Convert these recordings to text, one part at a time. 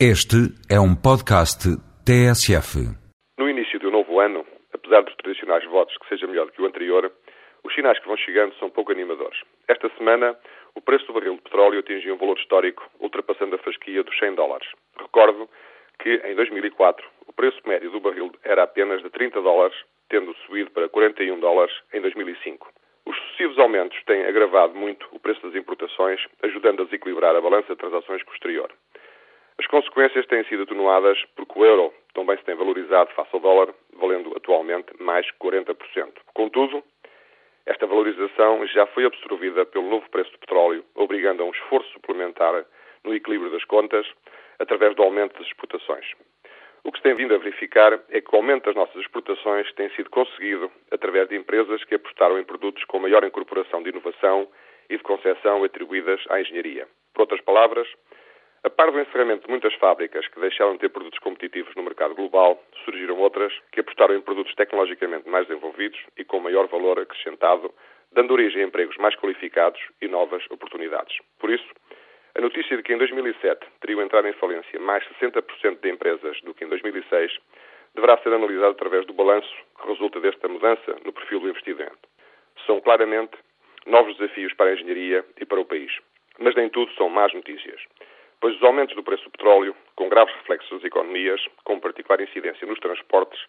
Este é um podcast TSF. No início do novo ano, apesar dos tradicionais votos que seja melhor que o anterior, os sinais que vão chegando são pouco animadores. Esta semana, o preço do barril de petróleo atingiu um valor histórico, ultrapassando a fasquia dos 100 dólares. Recordo que, em 2004, o preço médio do barril era apenas de 30 dólares, tendo subido para 41 dólares em 2005. Os sucessivos aumentos têm agravado muito o preço das importações, ajudando a desequilibrar a balança de transações posterior. As consequências têm sido atenuadas porque o euro também se tem valorizado face ao dólar, valendo atualmente mais 40%. Contudo, esta valorização já foi absorvida pelo novo preço do petróleo, obrigando a um esforço suplementar no equilíbrio das contas através do aumento das exportações. O que se tem vindo a verificar é que o aumento das nossas exportações tem sido conseguido através de empresas que apostaram em produtos com maior incorporação de inovação e de concepção atribuídas à engenharia. Por outras palavras, a par do encerramento de muitas fábricas que deixaram de ter produtos competitivos no mercado global, surgiram outras que apostaram em produtos tecnologicamente mais desenvolvidos e com maior valor acrescentado, dando origem a empregos mais qualificados e novas oportunidades. Por isso, a notícia de que em 2007 teriam entrado em falência mais 60% de empresas do que em 2006 deverá ser analisada através do balanço que resulta desta mudança no perfil do investimento. São claramente novos desafios para a engenharia e para o país. Mas nem tudo são más notícias pois os aumentos do preço do petróleo, com graves reflexos nas economias, com particular incidência nos transportes,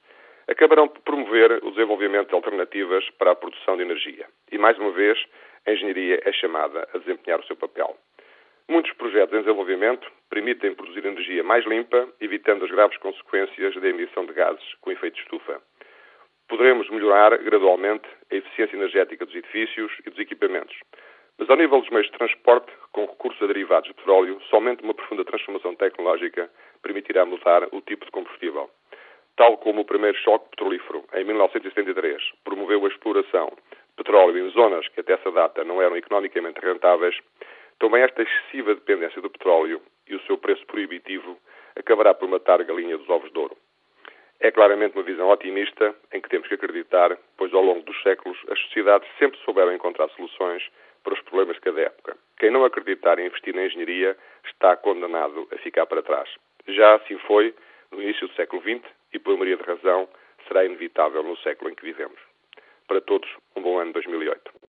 acabarão por promover o desenvolvimento de alternativas para a produção de energia. E, mais uma vez, a engenharia é chamada a desempenhar o seu papel. Muitos projetos em desenvolvimento permitem produzir energia mais limpa, evitando as graves consequências da emissão de gases com efeito de estufa. Poderemos melhorar gradualmente a eficiência energética dos edifícios e dos equipamentos, mas ao nível dos meios de transporte, com recurso a derivados de petróleo, somente uma profunda transformação tecnológica permitirá mudar o tipo de combustível. Tal como o primeiro choque petrolífero, em 1973, promoveu a exploração de petróleo em zonas que até essa data não eram economicamente rentáveis, também esta excessiva dependência do petróleo e o seu preço proibitivo acabará por matar a galinha dos ovos de ouro. É claramente uma visão otimista em que temos que acreditar, pois ao longo dos séculos as sociedades sempre souberam encontrar soluções para os problemas de cada época. Quem não acreditar em investir na engenharia está condenado a ficar para trás. Já assim foi no início do século XX e, por maioria de razão, será inevitável no século em que vivemos. Para todos, um bom ano 2008.